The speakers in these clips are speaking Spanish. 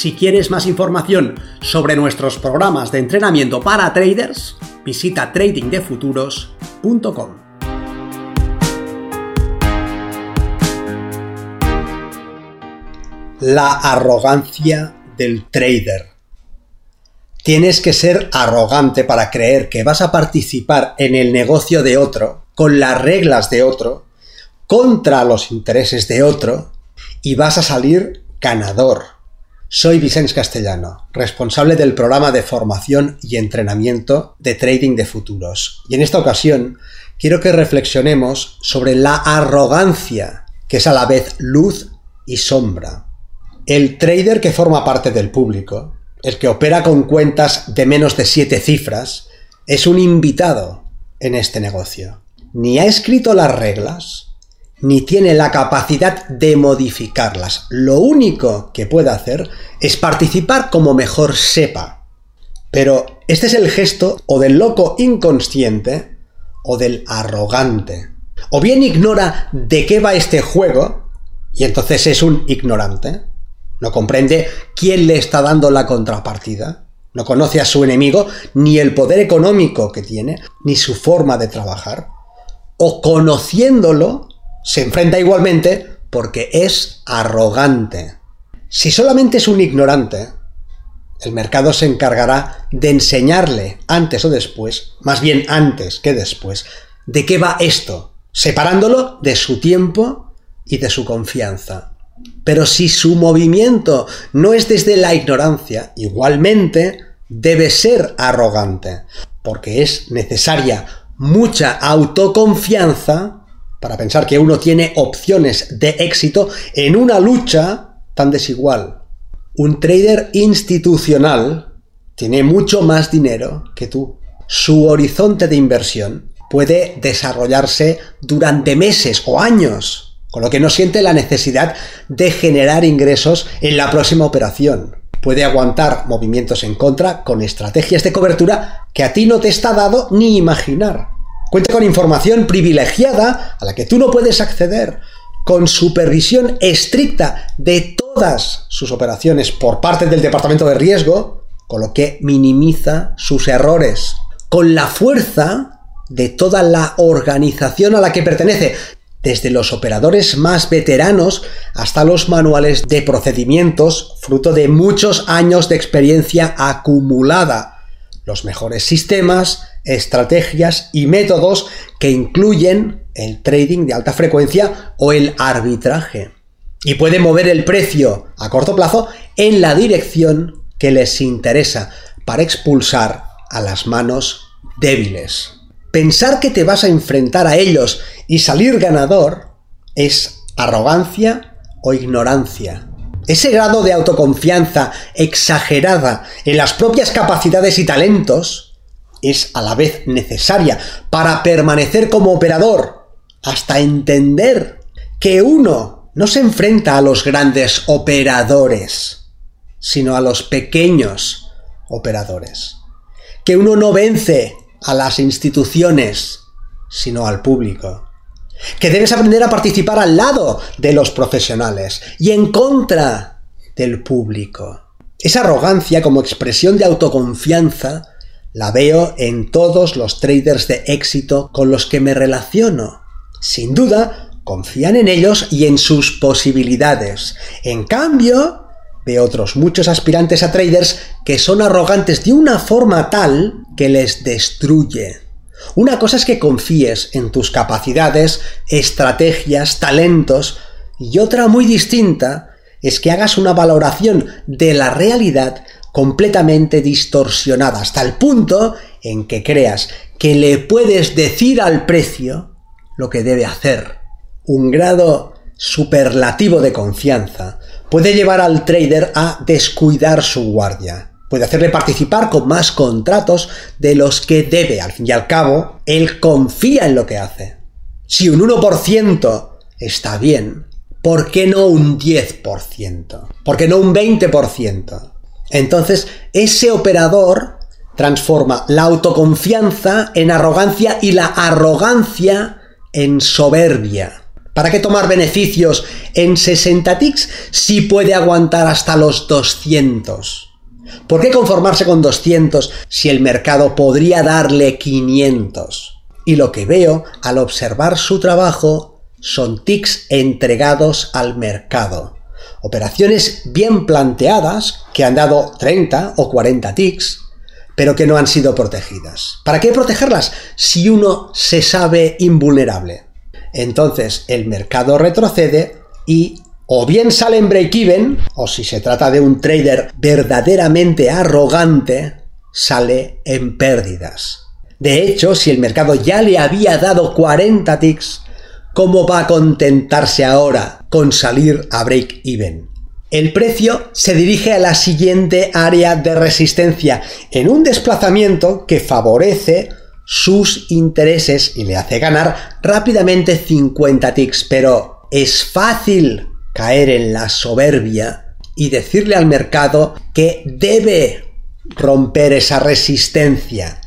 Si quieres más información sobre nuestros programas de entrenamiento para traders, visita tradingdefuturos.com. La arrogancia del trader. Tienes que ser arrogante para creer que vas a participar en el negocio de otro, con las reglas de otro, contra los intereses de otro, y vas a salir ganador. Soy Vicens Castellano, responsable del programa de formación y entrenamiento de trading de futuros. Y en esta ocasión quiero que reflexionemos sobre la arrogancia, que es a la vez luz y sombra. El trader que forma parte del público, el que opera con cuentas de menos de siete cifras, es un invitado en este negocio. Ni ha escrito las reglas, ni tiene la capacidad de modificarlas. Lo único que puede hacer es participar como mejor sepa. Pero este es el gesto o del loco inconsciente o del arrogante. O bien ignora de qué va este juego y entonces es un ignorante. No comprende quién le está dando la contrapartida. No conoce a su enemigo, ni el poder económico que tiene, ni su forma de trabajar. O conociéndolo, se enfrenta igualmente porque es arrogante. Si solamente es un ignorante, el mercado se encargará de enseñarle antes o después, más bien antes que después, de qué va esto, separándolo de su tiempo y de su confianza. Pero si su movimiento no es desde la ignorancia, igualmente debe ser arrogante, porque es necesaria mucha autoconfianza para pensar que uno tiene opciones de éxito en una lucha tan desigual. Un trader institucional tiene mucho más dinero que tú. Su horizonte de inversión puede desarrollarse durante meses o años, con lo que no siente la necesidad de generar ingresos en la próxima operación. Puede aguantar movimientos en contra con estrategias de cobertura que a ti no te está dado ni imaginar. Cuenta con información privilegiada a la que tú no puedes acceder, con supervisión estricta de todas sus operaciones por parte del departamento de riesgo, con lo que minimiza sus errores, con la fuerza de toda la organización a la que pertenece, desde los operadores más veteranos hasta los manuales de procedimientos, fruto de muchos años de experiencia acumulada, los mejores sistemas, estrategias y métodos que incluyen el trading de alta frecuencia o el arbitraje. Y puede mover el precio a corto plazo en la dirección que les interesa para expulsar a las manos débiles. Pensar que te vas a enfrentar a ellos y salir ganador es arrogancia o ignorancia. Ese grado de autoconfianza exagerada en las propias capacidades y talentos es a la vez necesaria para permanecer como operador, hasta entender que uno no se enfrenta a los grandes operadores, sino a los pequeños operadores. Que uno no vence a las instituciones, sino al público. Que debes aprender a participar al lado de los profesionales y en contra del público. Esa arrogancia como expresión de autoconfianza la veo en todos los traders de éxito con los que me relaciono. Sin duda, confían en ellos y en sus posibilidades. En cambio, veo otros muchos aspirantes a traders que son arrogantes de una forma tal que les destruye. Una cosa es que confíes en tus capacidades, estrategias, talentos, y otra muy distinta es que hagas una valoración de la realidad completamente distorsionada, hasta el punto en que creas que le puedes decir al precio lo que debe hacer. Un grado superlativo de confianza puede llevar al trader a descuidar su guardia. Puede hacerle participar con más contratos de los que debe. Al fin y al cabo, él confía en lo que hace. Si un 1% está bien, ¿por qué no un 10%? ¿Por qué no un 20%? Entonces, ese operador transforma la autoconfianza en arrogancia y la arrogancia en soberbia. ¿Para qué tomar beneficios en 60 ticks si puede aguantar hasta los 200? ¿Por qué conformarse con 200 si el mercado podría darle 500? Y lo que veo al observar su trabajo son ticks entregados al mercado. Operaciones bien planteadas que han dado 30 o 40 ticks, pero que no han sido protegidas. ¿Para qué protegerlas si uno se sabe invulnerable? Entonces el mercado retrocede y o bien sale en break-even, o si se trata de un trader verdaderamente arrogante, sale en pérdidas. De hecho, si el mercado ya le había dado 40 ticks, ¿cómo va a contentarse ahora con salir a break-even? El precio se dirige a la siguiente área de resistencia en un desplazamiento que favorece sus intereses y le hace ganar rápidamente 50 ticks, pero es fácil caer en la soberbia y decirle al mercado que debe romper esa resistencia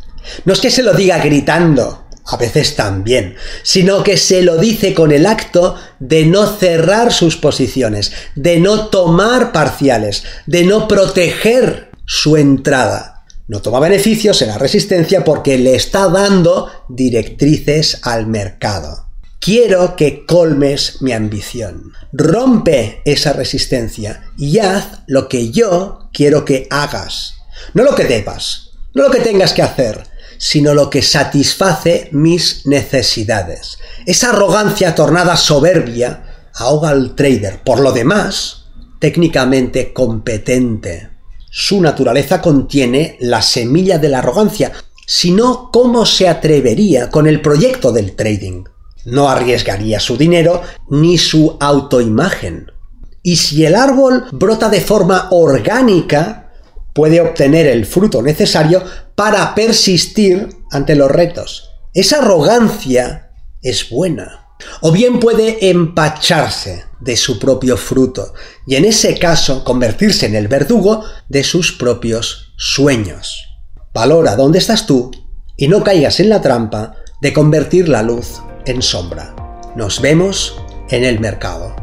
no es que se lo diga gritando, a veces también, sino que se lo dice con el acto de no cerrar sus posiciones, de no tomar parciales, de no proteger su entrada. No toma beneficios en la resistencia porque le está dando directrices al mercado. Quiero que colmes mi ambición. Rompe esa resistencia y haz lo que yo quiero que hagas. No lo que debas, no lo que tengas que hacer, sino lo que satisface mis necesidades. Esa arrogancia tornada soberbia ahoga al trader. Por lo demás, técnicamente competente. Su naturaleza contiene la semilla de la arrogancia, sino cómo se atrevería con el proyecto del trading. No arriesgaría su dinero ni su autoimagen. Y si el árbol brota de forma orgánica, puede obtener el fruto necesario para persistir ante los retos. Esa arrogancia es buena. O bien puede empacharse de su propio fruto y en ese caso convertirse en el verdugo de sus propios sueños. Valora dónde estás tú y no caigas en la trampa de convertir la luz en sombra. Nos vemos en el mercado.